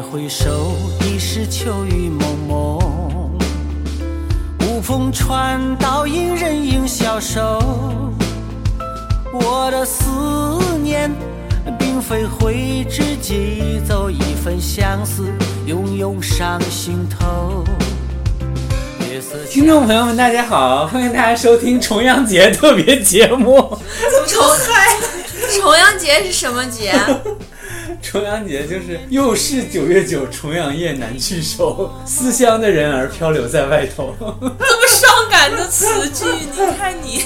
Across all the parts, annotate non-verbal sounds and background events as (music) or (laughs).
回首，已是秋雨蒙蒙。无风传倒影，人影消瘦。我的思念，并非挥之即走，一份相思涌涌上心头。听众朋友们，大家好，欢迎大家收听重阳节特别节目。重嗨，重阳节是什么节？重阳节就是又是九月九，重阳夜难聚首，思乡的人儿漂流在外头。这么伤感的词句，你看你，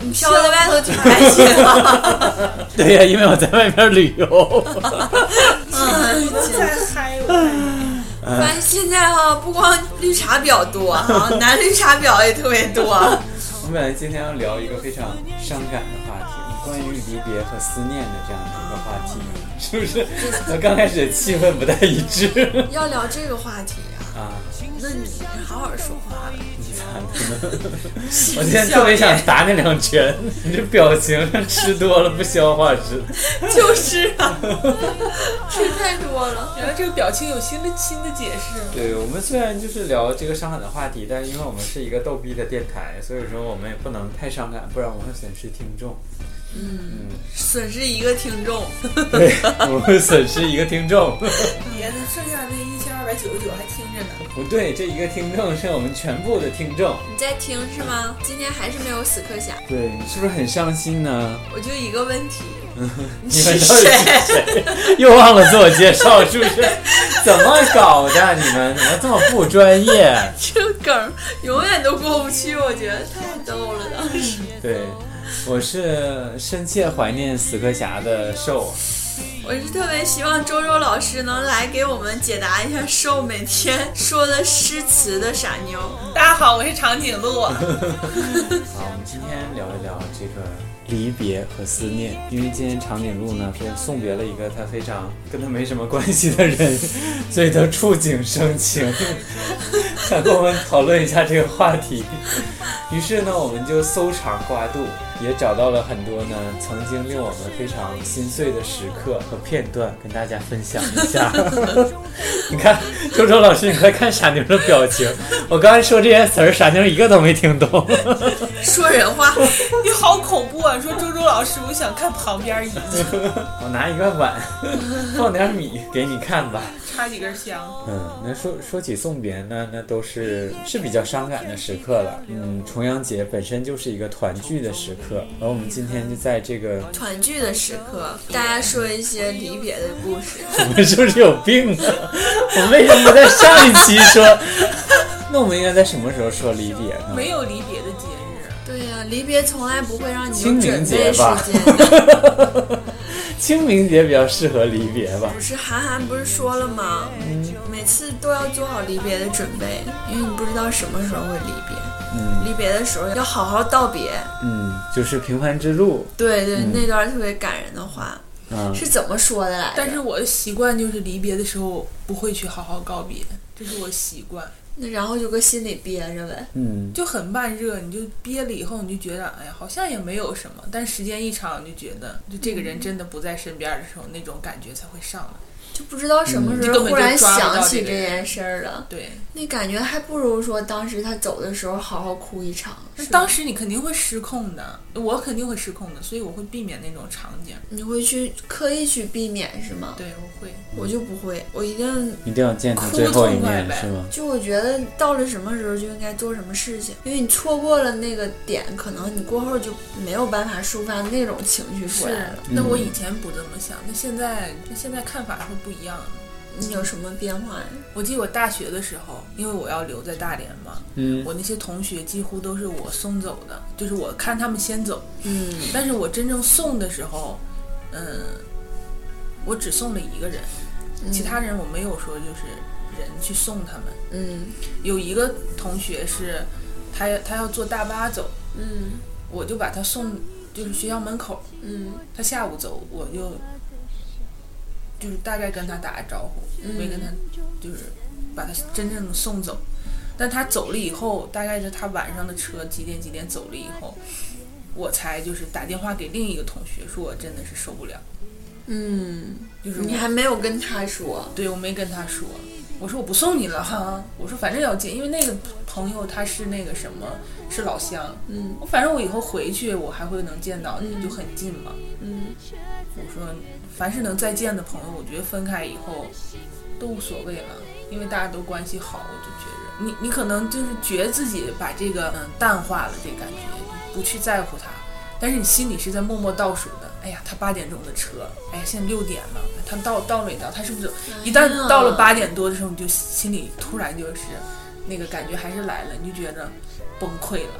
你飘在外头挺开心啊！(laughs) 对呀、因为我在外面旅游。(laughs) 嗯，再嗨我看你。发现现在哈，不光绿茶婊多哈，(laughs) 男绿茶婊也特别多。我们本来今天要聊一个非常伤感的话题，关于离别和思念的这样的一个话题，是不是？那刚开始气氛不太一致 (laughs) 要聊这个话题啊，啊。那你好好说话。你咋的呢？(laughs) 我今天特别想打你两拳，你这表情吃多了不消化似的。(laughs) 就是啊，吃太多了，原来这个表情有新的新的解释。对我们虽然就是聊这个伤感的话题，但是因为我们是一个逗逼的电台，所以说我们也不能太伤感，不然我们会损失听众。损失一个听众。对，我们会损失一个听众。别的剩下那一千二百九十九还听着呢。不对，这一个听众是我们全部的听众。你在听是吗？今天还是没有死磕侠。对你是不是很伤心呢？我就一个问题，(laughs) 你们？是谁？(laughs) 又忘了自我介绍，是不是？(laughs) 怎么搞的？你们怎么这么不专业？这个梗永远都过不去，我觉得太逗了，当时。对，我是深切怀念死磕侠的瘦。我是特别希望周周老师能来给我们解答一下瘦每天说的诗词的傻妞。大家好，我是长颈鹿。(laughs) 好，我们今天聊一聊这个离别和思念，因为今天长颈鹿呢，是送别了一个他非常跟他没什么关系的人，(laughs) 所以他触景生情，(laughs) 想跟我们讨论一下这个话题。于是呢，我们就搜肠刮肚，也找到了很多呢曾经令我们非常心碎的时刻和片段，跟大家分享一下。(laughs) 你看，周周老师，你快看傻妞的表情。我刚才说这些词儿，傻妞一个都没听懂。说人话，(laughs) 你好恐怖啊！说周周老师，我想看旁边椅子，(laughs) 我拿一个碗，(laughs) 放点米给你看吧。插几根香。嗯，那说说起送别呢，那都是是比较伤感的时刻了。嗯，重阳节本身就是一个团聚的时刻，而我们今天就在这个，团聚的时刻，大家说一些离别的故事。我们是不是有病啊？我们为什么不在上一期说？那我们应该在什么时候说离别呢？没有离别的离别从来不会让你清明有准备时节吧间的。(laughs) 清明节比较适合离别吧不？是韩寒不是说了吗？每次都要做好离别的准备，因为你不知道什么时候会离别。嗯离别的时候要好好道别。嗯，就是平凡之路。对对，嗯那段特别感人的话啊，是怎么说的来着？但是我的习惯就是离别的时候不会去好好告别，这是我习惯。那然后就搁心里憋着呗。嗯，就很慢热，你就憋了以后，你就觉得，哎呀，好像也没有什么。但时间一长，你就觉得，就这个人真的不在身边的时候，那种感觉才会上来。就不知道什么时候忽然想起这件事儿了，对，那感觉还不如说当时他走的时候好好哭一场。那当时你肯定会失控的，我肯定会失控的，所以我会避免那种场景。你会去刻意去避免是吗？对，我会。我就不会，我一定一定要见最后一痛快呗面是吗？就我觉得到了什么时候就应该做什么事情，因为你错过了那个点，可能你过后就没有办法抒发那种情绪出来了。，那我以前不这么想，那现在那现在看法会不一样了。你有什么变化呀？我记得我大学的时候，因为我要留在大连嘛，嗯。我那些同学几乎都是我送走的，就是我看他们先走，嗯。但是我真正送的时候，嗯，我只送了一个人，其他人我没有说就是人去送他们。嗯。有一个同学是，他他要坐大巴走，嗯。我就把他送就是学校门口，嗯。他下午走，我就就是大概跟他打个招呼，嗯没跟他就是把他真正的送走。但他走了以后，大概是他晚上的车几点几点走了以后，我才就是打电话给另一个同学，说我真的是受不了。嗯，就是你我还没有跟他说，对我没跟他说，我说我不送你了哈，我说反正要见，因为那个朋友他是那个什么，是老乡，嗯我反正我以后回去我还会能见到你，嗯就很近嘛。嗯我说凡是能再见的朋友，我觉得分开以后都无所谓了，因为大家都关系好，我就觉着你你可能就是觉得自己把这个嗯淡化了这感觉，不去在乎他，但是你心里是在默默倒数的。哎呀，他八点钟的车，哎呀，现在六点了，他到到没到？他是不是一旦到了八点多的时候，你就心里突然就是那个感觉还是来了，你就觉着崩溃了。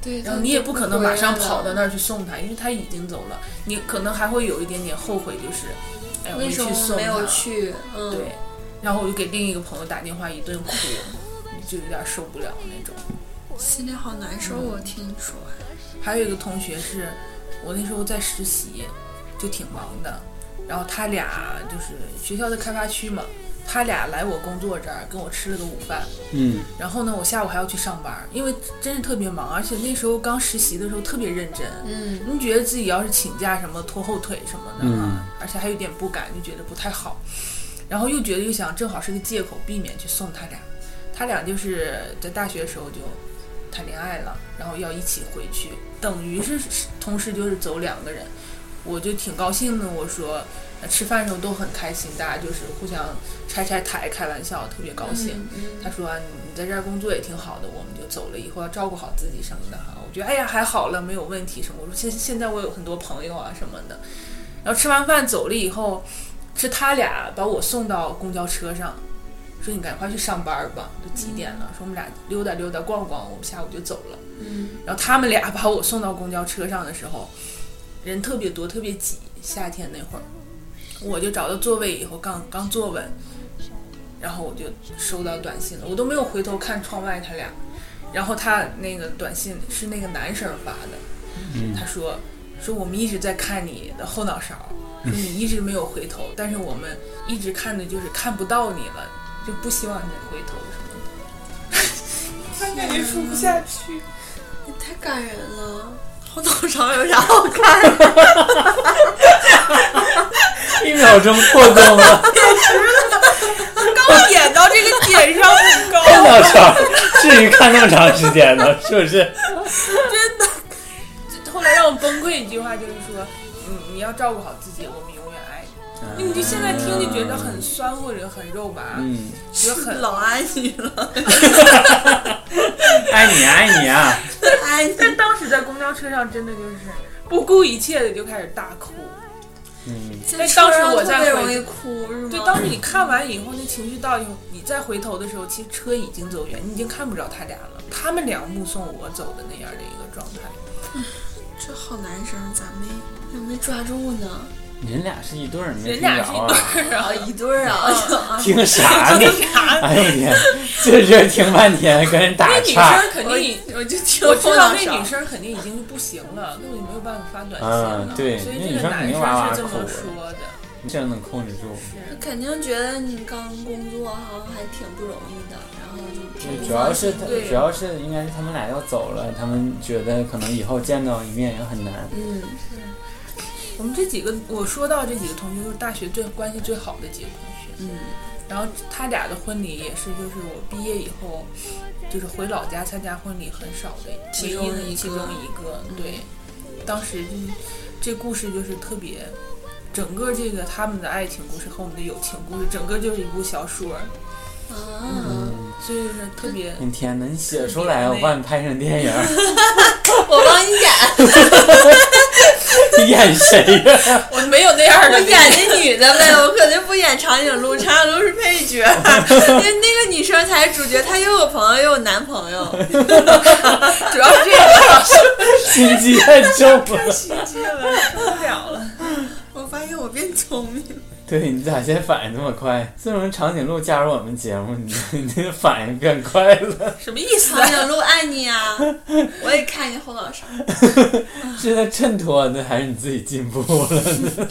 对，然后你也不可能马上跑到那儿，去送他，因为他已经走了，你可能还会有一点点后悔，就是，哎，我为没去送什么没有他。去？嗯，对，然后我就给另一个朋友打电话，一顿哭，就有点受不了那种。心里好难受。我听你说，还有一个同学是，我那时候在实习，就挺忙的，然后他俩就是学校的开发区嘛，他俩来我工作这儿跟我吃了个午饭，嗯。然后呢，我下午还要去上班，因为真是特别忙，而且那时候刚实习的时候特别认真，嗯。你觉得自己要是请假什么拖后腿什么的嗯。啊，而且还有点不敢，就觉得不太好，然后又觉得又想正好是个借口，避免去送他俩。他俩就是在大学的时候就谈恋爱了，然后要一起回去，等于是同时就是走两个人，我就挺高兴的。我说呃吃饭的时候都很开心，大家就是互相拆拆台开玩笑，特别高兴。嗯他说、啊、你在这儿工作也挺好的，我们就走了，以后要照顾好自己什么的哈。我觉得哎呀还好了，没有问题什么。我说现现在我有很多朋友啊什么的。然后吃完饭走了以后，是他俩把我送到公交车上，说你赶快去上班吧，都几点了？说我们俩溜达溜达逛逛，我们下午就走了。嗯然后他们俩把我送到公交车上的时候，人特别多，特别挤。夏天那会儿，我就找到座位以后，刚刚坐稳，然后我就收到短信了，我都没有回头看窗外他俩。然后他那个短信是那个男生发的，嗯他说说我们一直在看你的后脑勺，说你一直没有回头，但是我们一直看的就是看不到你了，就不希望你回头什么的。他感觉说不下去。也太感人了。后脑勺有啥好看的？一秒钟破功了，刚点到这个点上很高，后脑勺至于看那么长时间呢？是不是？真的。后来让我崩溃一句话就是说，嗯，你要照顾好自己，我们永远爱你。你就现在听就觉得很酸或者很肉麻，嗯，觉得很 (laughs) 老 (laughs) 爱你了，爱你爱你啊！爱你。但当时在公交车上真的就是不顾一切的就开始大哭。嗯，在但当时我在回容易哭，是吗？对，当时你看完以后，那情绪到以后，你再回头的时候，其实车已经走远，你已经看不着他俩了。他们俩目送我走的那样的一个状态。这好男生，咋没咋没抓住呢？人俩是一对儿，你没人听着俩是一啊？对儿啊，一对儿啊！(laughs) 听啥呢？(laughs) 啥？哎呦天，这这听半天跟人打岔那女。生肯定，我就听我知道那女生肯定已经不行了，根本就没有办法发短信了。嗯对所以那女生肯这个男生定哇哇是这么哭了说的。这能控制住？是肯定觉得你刚工作好像还挺不容易的，然后就主要是主要是应该是他们俩要走了，他们觉得可能以后见到一面也很难。嗯，我们这几个，我说到这几个同学都是大学最关系最好的几个同学。嗯，然后他俩的婚礼也是，就是我毕业以后，就是回老家参加婚礼很少的其中一个其中一个。对，当时就这故事就是特别，整个这个他们的爱情故事和我们的友情故事，整个就是一部小说，啊，所以就是特别。你天哪，你写出来，我帮你拍成电影，(laughs) 我帮你演，(laughs) 你演谁呀？我没有那样的我演那女的呗，我肯定不演长颈鹿，长颈鹿是配角，(laughs) 因为那个女生才是主角，她又有朋友又有男朋友，(laughs) 主要是这个。心机太重了。心机了，受不了了。我发现我变聪明了。(laughs) 对你咋现在反应这么快？自从长颈鹿加入我们节目，你 (laughs) 你这反应变快了，什么意思长颈鹿爱你啊！我也看你后脑勺，(laughs) 是在衬托呢，还是你自己进步了呢？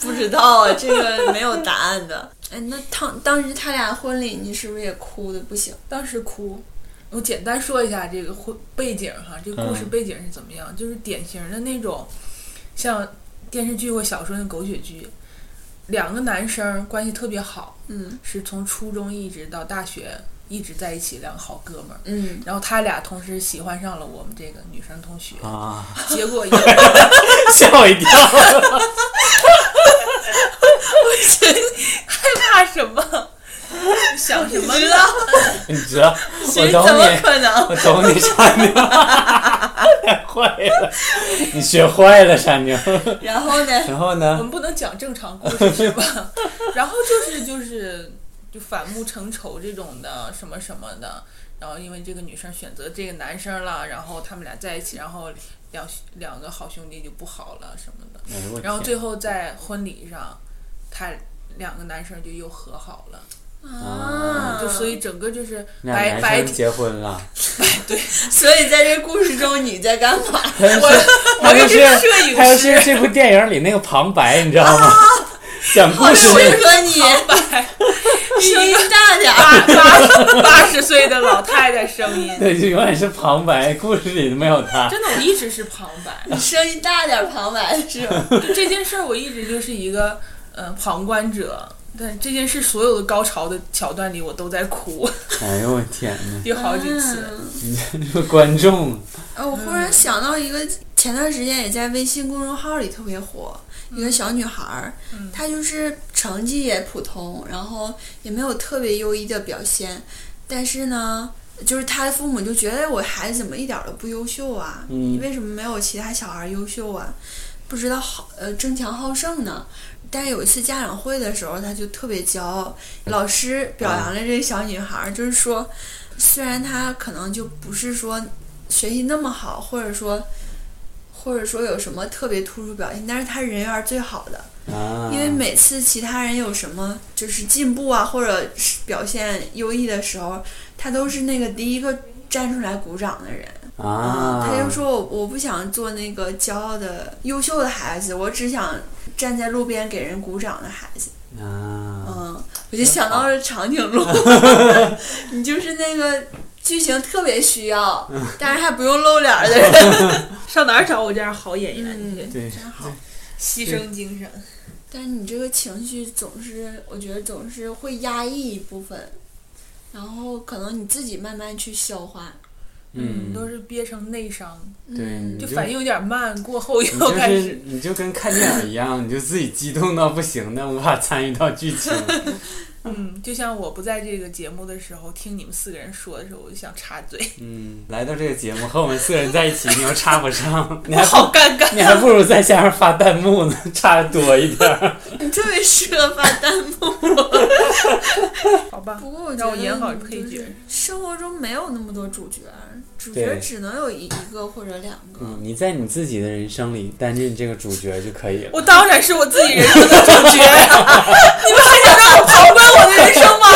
不知道啊，这个没有答案的。哎，那当当时他俩婚礼，你是不是也哭的不行？当时哭。我简单说一下这个婚背景哈，这个故事嗯背景是怎么样？就是典型的那种，像电视剧或小说那狗血剧，两个男生关系特别好，嗯是从初中一直到大学一直在一起，两个好哥们儿。嗯，然后他俩同时喜欢上了我们这个女生同学，啊，结果一 (laughs) 吓我一跳。害怕什么？想什么呢？你知道，我怎懂么你，可能？我懂你，傻妞，太坏了，你学坏了，傻妞。(laughs) 然后呢？然后呢我？们不能讲正常故事是吧？(laughs) 然后就是就是就反目成仇这种的什么什么的，然后因为这个女生选择这个男生了，然后他们俩在一起，然后两两个好兄弟就不好了什么的，然后最后在婚礼上，他两个男生就又和好了，啊，就所以整个就是俩男白白生结婚了，(laughs) 对所以在这故事中你在干嘛？我我他就是摄影他就师是这部电影里那个旁白，你知道吗？讲故事。合你，白 (laughs) 声音大点儿。八八八十岁的老太太声音，对，就永远是旁白，故事里都没有他。真的我一直是旁白。你 (laughs) 声音大点，旁白是这件事儿，我一直就是一个呃旁观者。但这件事所有的高潮的桥段里，我都在哭，哎呦我天哪！(laughs) 有好几次。你这个观众，呃，我忽然想到一个，前段时间也在微信公众号里特别火，一个小女孩儿，嗯她就是成绩也普通，然后也没有特别优异的表现，但是呢，就是她的父母就觉得我孩子怎么一点儿都不优秀啊？嗯你为什么没有其他小孩优秀啊？不知道好呃争强好胜呢？但是有一次家长会的时候，他就特别骄傲，老师表扬了这个小女孩儿，就是说，虽然她可能就不是说学习那么好，或者说，或者说有什么特别突出表现，但是她人缘儿最好的，啊，因为每次其他人有什么就是进步啊，或者是表现优异的时候，她都是那个第一个站出来鼓掌的人。啊，他就说我我不想做那个骄傲的优秀的孩子，我只想站在路边给人鼓掌的孩子。啊，嗯，我就想到了长颈鹿，(laughs) 你就是那个剧情特别需要，但是还不用露脸的人。(laughs) 上哪儿找我这样好演员嗯去？对，真好。牺牲精神。但是你这个情绪总是，我觉得总是会压抑一部分，然后可能你自己慢慢去消化。嗯，都是憋成内伤，对，就反应有点慢，过后又开始。你就跟看电影一样，你就自己激动到不行但，无法参与到剧情。(laughs) 嗯，就像我不在这个节目的时候，听你们四个人说的时候，我就想插嘴，(laughs) 嗯，来到这个节目和我们四个人在一起，你又插不上，你还好尴尬。你还不如在下面发弹幕呢，插的多一点儿。(laughs) 你特别适合发弹幕。(laughs) 好吧，不过我觉得让我演好配角生活中没有那么多主角，主角只能有一一个或者两个。嗯，你在你自己的人生里担任这个主角就可以了。我当然是我自己人生的主角，你们还想让我旁观我的人生吗？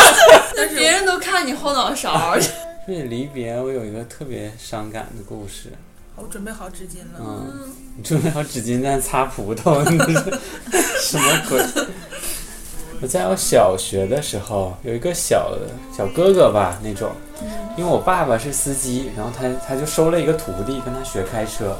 (laughs) 别人都看你后脑勺，说起离别，我有一个特别伤感的故事。我准备好纸巾了，嗯，你准备好纸巾在擦葡萄，什么鬼？(laughs) 我在我小学的时候，有一个小小哥哥吧，那种，因为我爸爸是司机，然后他他就收了一个徒弟跟他学开车，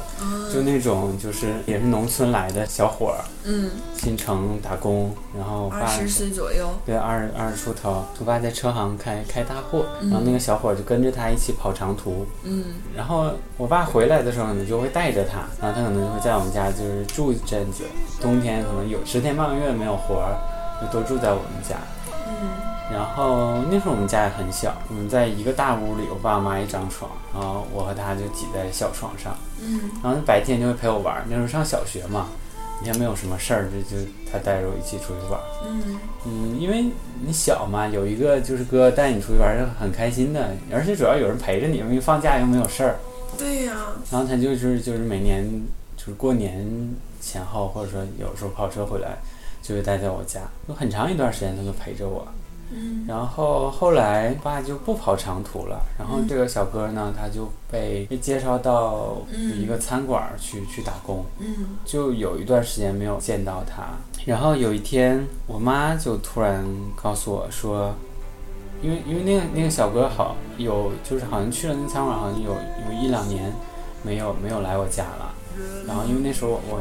就那种就是也是农村来的小伙儿，嗯，进城打工，然后我爸二十岁左右，对，二二十出头，我爸在车行开开大货，然后那个小伙儿就跟着他一起跑长途，嗯。然后我爸回来的时候呢，就会带着他，然后他可能就会在我们家就是住一阵子，冬天可能有十天半个月没有活儿，就都住在我们家。嗯然后那时候我们家也很小，我们在一个大屋里，我爸妈一张床，然后我和他就挤在小床上，嗯然后白天就会陪我玩儿。那时候上小学嘛，也没有什么事儿，就就他带着我一起出去玩儿。嗯嗯，因为你小嘛，有一个就是哥带你出去玩儿是很开心的，而且主要有人陪着你，因为放假又没有事儿。对呀、然后他就是就是每年就是过年前后，或者说有时候跑车回来，就会待在我家，有很长一段时间他都陪着我。嗯然后后来爸就不跑长途了，然后嗯这个小哥呢，他就被被介绍到嗯一个餐馆儿去、去打工，嗯就有一段时间没有见到他。然后有一天，我妈就突然告诉我说，因为因为那个那个小哥好有就是好像去了那个餐馆，好像有有一两年没有没有来我家了。然后因为那时候我我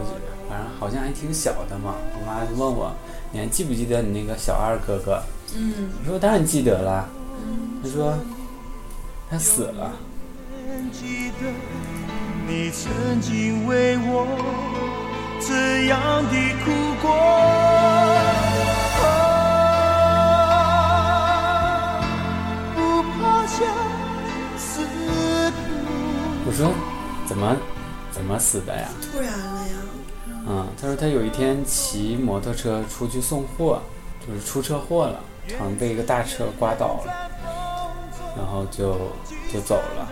反正好像还挺小的嘛。我妈就问我，你还记不记得你那个小二哥哥？嗯我说当然记得啦。他说他死了。记得你曾经为我这样的哭过。啊不怕相思苦。我说怎么怎么死的呀？突然了呀，嗯，他说他有一天骑摩托车出去送货，就是出车祸了，好像被一个大车刮倒了，然后就就走了。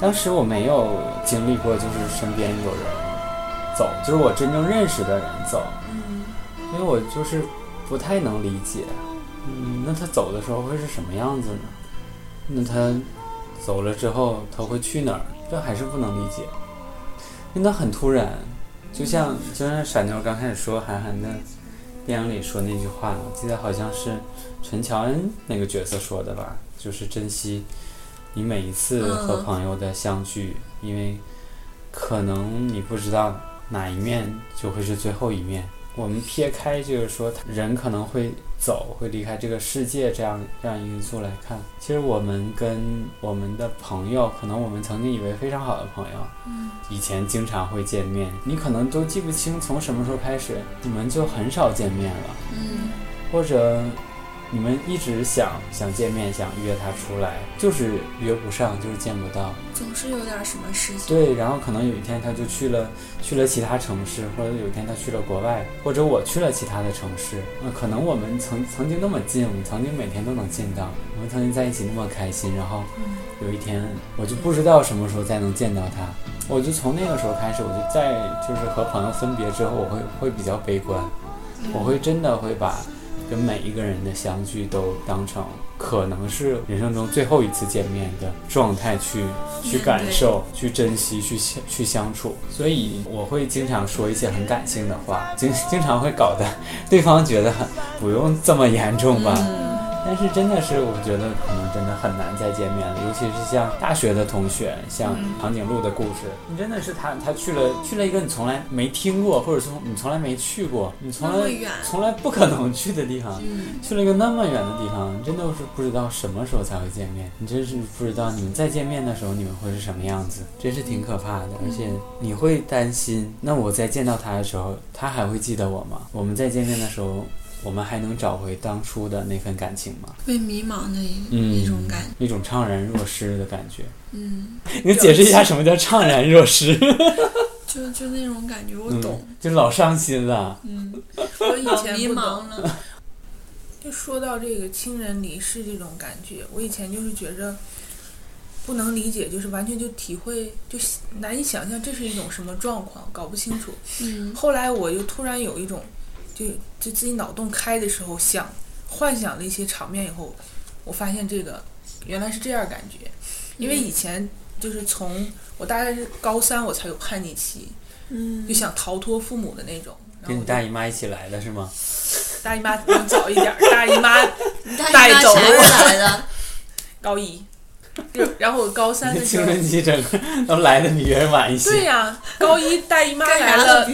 当时我没有经历过，就是身边有人走，就是我真正认识的人走，嗯所以我就是不太能理解。嗯，那他走的时候会是什么样子呢？那他走了之后他会去哪儿？这还是不能理解，因为他很突然，就像就像傻妞刚开始说韩寒的电影里说那句话，我记得好像是陈乔恩那个角色说的吧，就是珍惜你每一次和嗯朋友的相聚，因为可能你不知道哪一面就会是最后一面。我们撇开就是说人可能会走，会离开这个世界这样这样因素来看，其实我们跟我们的朋友，可能我们曾经以为非常好的朋友，嗯。以前经常会见面，你可能都记不清从什么时候开始，你们就很少见面了，嗯。或者你们一直想想见面，想约他出来，就是约不上，就是见不到。总是有点什么事情。对，然后可能有一天他就去了去了其他城市，或者有一天他去了国外，或者我去了其他的城市。那可能我们曾曾经那么近，我们曾经每天都能见到，我们曾经在一起那么开心，然后有一天我就不知道什么时候再能见到他，我就从那个时候开始，我就在就是和朋友分别之后，我会会比较悲观，我会真的会把跟每一个人的相聚都当成可能是人生中最后一次见面的状态去去感受、去珍惜、去去相处。所以我会经常说一些很感性的话，经经常会搞得 (laughs) 对方觉得很不用这么严重吧。但是真的是，我觉得可能真的很难再见面了，尤其是像大学的同学，像长颈鹿的故事，你真的是他他去了去了一个你从来没听过，或者说你从来没去过，你从来从来不可能去的地方，嗯去了一个那么远的地方，真的是不知道什么时候才会见面，你真是不知道你们再见面的时候你们会是什么样子，真是挺可怕的，而且你会担心，那我在见到他的时候，他还会记得我吗？我们再见面的时候。我们还能找回当初的那份感情吗？会迷茫的一、嗯，一种感觉。一种怅然若失的感觉。嗯，你解释一下什么叫怅然若失？(laughs) 就就那种感觉，我嗯懂。，就老伤心了。嗯，(laughs) 我以前迷茫了。就说到这个亲人离世这种感觉，我以前就是觉着不能理解，就是完全就体会，就难以想象这是一种什么状况，搞不清楚。嗯后来我就突然有一种，就就自己脑洞开的时候，想幻想了一些场面以后，我发现这个原来是这样感觉，因为以前就是从我大概是高三我才有叛逆期，嗯，就想逃脱父母的那种。跟你大姨妈一起来的是吗？大姨妈能早一点儿，大姨妈大带走姨妈前面了来的，高一，就然后我高三的时青候，春期整个都来的比别人晚一些。对呀、高一大姨妈来了。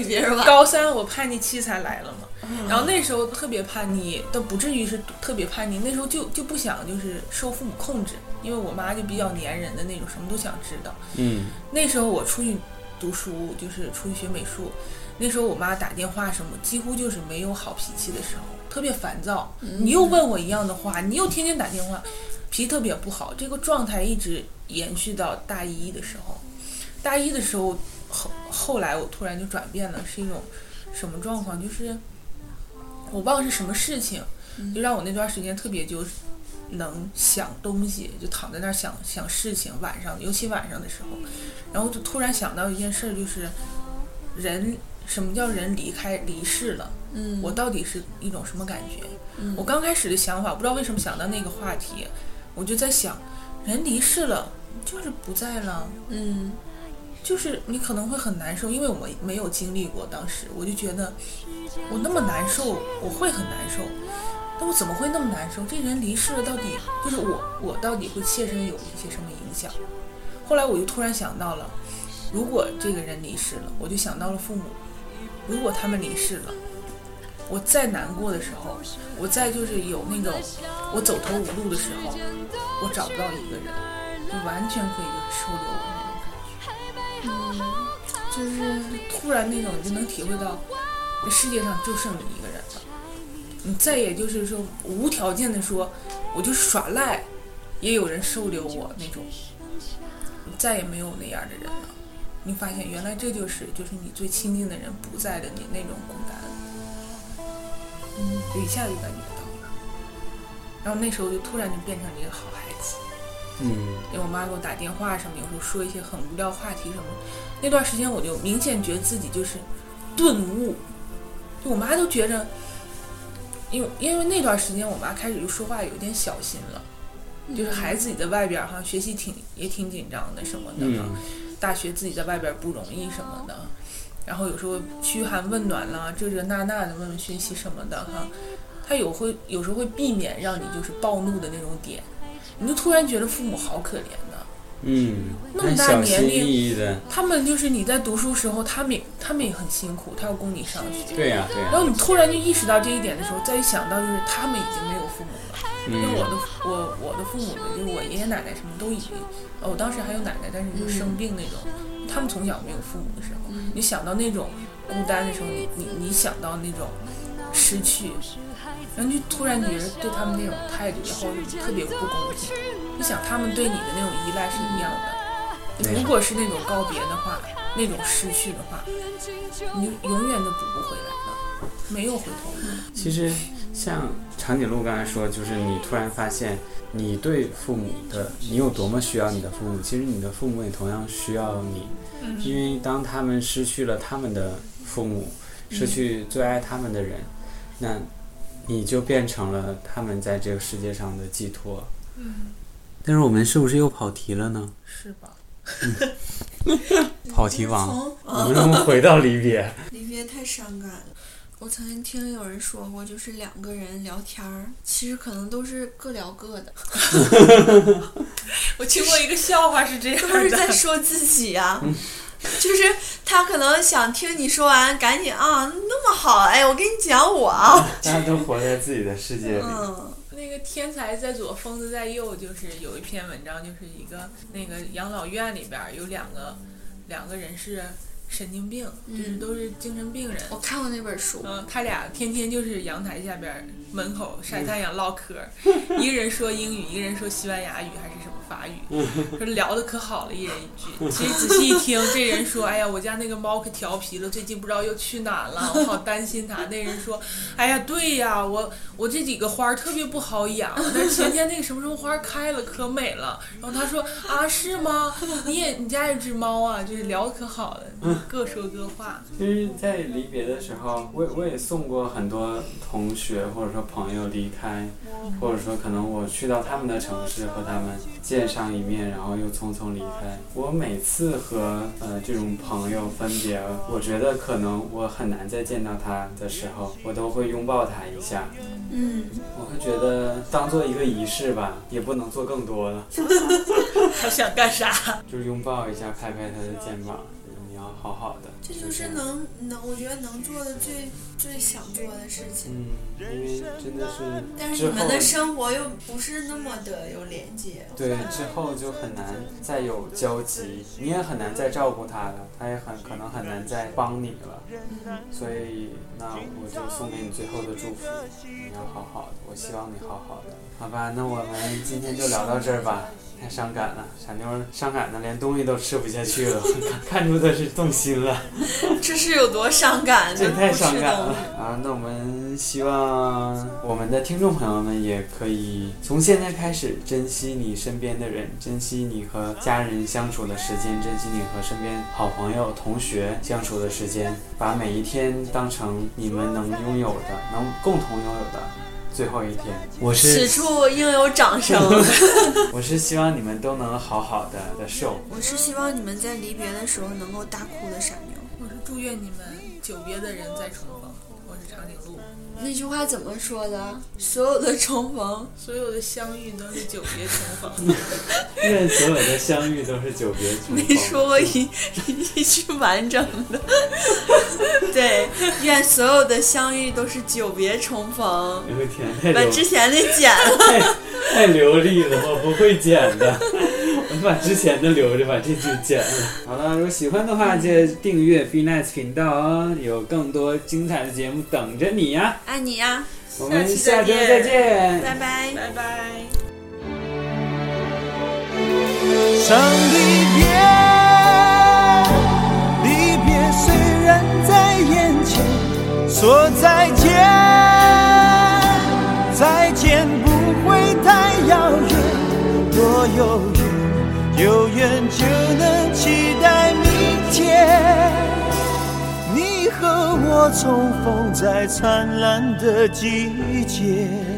高三我叛逆期才来了嘛。然后那时候特别叛逆，倒不至于是特别叛逆，那时候就就不想就是受父母控制，因为我妈就比较粘人的那种，什么都想知道。嗯，那时候我出去读书，就是出去学美术，那时候我妈打电话什么，几乎就是没有好脾气的时候，特别烦躁。你又问我一样的话，你又天天打电话，脾气特别不好。这个状态一直延续到大一的时候。大一的时候，后后来我突然就转变了，是一种什么状况？就是我忘了是什么事情，就让我那段时间特别就能想东西，就躺在那儿想想事情。晚上，尤其晚上的时候，然后就突然想到一件事儿，就是人什么叫人离开离世了？嗯，我到底是一种什么感觉？嗯我刚开始的想法，不知道为什么想到那个话题，我就在想，人离世了就是不在了，嗯就是你可能会很难受，因为我没有经历过，当时我就觉得我那么难受，我会很难受。但我怎么会那么难受？这人离世了，到底就是我，我到底会切身有一些什么影响？后来我就突然想到了，如果这个人离世了，我就想到了父母，如果他们离世了，我再难过的时候，我再就是有那种我走投无路的时候，我找不到一个人，就完全可以收留我。就是突然那种，你就能体会到，这世界上就剩你一个人了。你再也就是说无条件的说，我就耍赖，也有人收留我那种。你再也没有那样的人了。你发现原来这就是就是你最亲近的人不在的你那种孤单，嗯，一下就感觉到了。然后那时候就突然就变成了一个好孩子。嗯。因为我妈给我打电话什么，有时候说一些很无聊话题什么，那段时间我就明显觉得自己就是顿悟，就我妈都觉着，因为因为那段时间我妈开始就说话有点小心了，就是孩子自己在外边儿哈学习挺也挺紧张的什么的哈，嗯。大学自己在外边不容易什么的，然后有时候嘘寒问暖啦，这这那那的问问学习什么的哈，她有会有时候会避免让你就是暴怒的那种点，你就突然觉得父母好可怜的。嗯，那么大年龄他们就是你在读书时候，他们也他们也很辛苦，他要供你上学。对呀、对呀、然后你突然就意识到这一点的时候，再一想到就是他们已经没有父母了，因为我嗯的我我的父母就是我爷爷奶奶什么都已经，呃我当时还有奶奶，但是就生病那种，他们从小没有父母的时候，你想到那种孤单的时候，你你你想到那种失去，然后就突然觉得对他们那种态度，然后就特别不公平。你想他们对你的那种依赖是一样的，如果是那种告别的话，那种失去的话，你永远都补不回来了，没有回头路。其实像长颈鹿刚才说，就是你突然发现你对父母的，你有多么需要你的父母，其实你的父母也同样需要你，因为当他们失去了他们的父母，失去最爱他们的人，那你就变成了他们在这个世界上的寄托。但是我们是不是又跑题了呢？是吧？跑题王，从 (laughs) 我们能不能回到离别？(laughs) 离别太伤感了。我曾经听有人说过，就是两个人聊天儿，其实可能都是各聊各的，(laughs) 我听过一个笑话是这样的都是在，说自己呀、就是他可能想听你说完，赶紧啊，那么好，哎，我跟你讲我啊，大家都活在自己的世界里。嗯，那个天才在左，疯子在右，就是有一篇文章，就是一个那个养老院里边儿有两个两个人是神经病，就是嗯都是精神病人。我看过那本书，嗯，他俩天天就是阳台下边儿门口晒太阳唠嗑儿，(laughs) 一个人说英语，一个人说西班牙语还是什么法语，说聊的可好了，一人一句。其实仔细一听，这人说：“哎呀，我家那个猫可调皮了，最近不知道又去哪了，(laughs) 我好担心它。”那人说：“哎呀，对呀，我我这几个花儿特别不好养，但是前天那个什么什么花儿开了，可美了。”然后他说：“啊，是吗？(laughs) 你也你家有只猫啊？就是聊的可好了，各说各话。其实，在离别的时候，我我也送过很多同学或者说朋友离开，或者说可能我去到他们的城市和他们见上一面，然后又匆匆离开。我每次和呃这种朋友分别，我觉得可能我很难再见到他的时候，我都会拥抱他一下。嗯，我会觉得当做一个仪式吧，也不能做更多了，(laughs) 他想干啥？就是拥抱一下，拍拍他的肩膀，你要好好的。这就是能能，我觉得能做的最最想做的事情。嗯，因为真的是但是你们的生活又不是那么的有连接，对之后就很难再有交集，你也很难再照顾他了，他也很可能很难再帮你了。所以那我就送给你最后的祝福，你要好好的，我希望你好好的。好吧，那我们今天就聊到这儿吧。太伤感了，傻妞伤感的连东西都吃不下去了，(laughs) 看看出的是动心了。(laughs) 这是有多伤感？这太伤感了啊！那我们希望我们的听众朋友们也可以从现在开始珍惜你身边的人，珍惜你和家人相处的时间，珍惜你和身边好朋友、同学相处的时间，把每一天当成你们能拥有的、能共同拥有的最后一天。我是此处应有掌声。(laughs) 我是希望你们都能好好的的受。我是希望你们在离别的时候能够大哭的傻妞。我是祝愿你们久别的人再重逢。我我是长颈鹿。那句话怎么说的？所有的重逢，所有的相遇都是久别重逢。(laughs) 愿所有的相遇都是久别重逢。没说过一一句完整的。(laughs) 对，愿所有的相遇都是久别重逢。哎呦天，太把之前的剪了。(laughs) 太太流利了，我不会剪的。我把之前的留着，把这句剪了。(laughs) 好了，如果喜欢的话，记得订阅 Be Nice 频道哦，有更多精彩的节目等着你呀。爱你呀，我们下周再见再见。拜拜。拜拜。上帝别，就能期待明天。你和我重逢在灿烂的季节。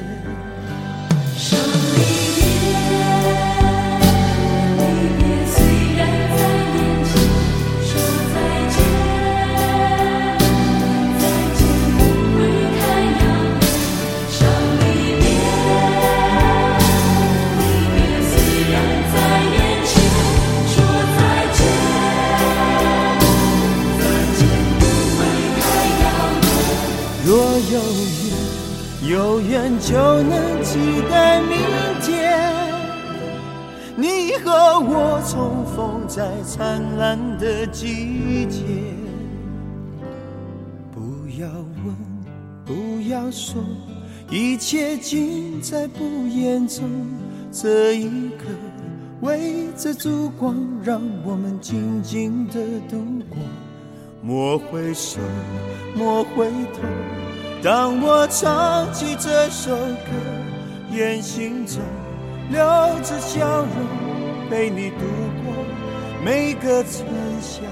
有缘，有缘就能期待明天。你和我重逢在灿烂的季节。不要问，不要说，一切尽在不言中。这一刻，围着烛光，让我们静静的度过。莫回首，莫回头。当我唱起这首歌，愿心中留着笑容，陪你度过每个春夏。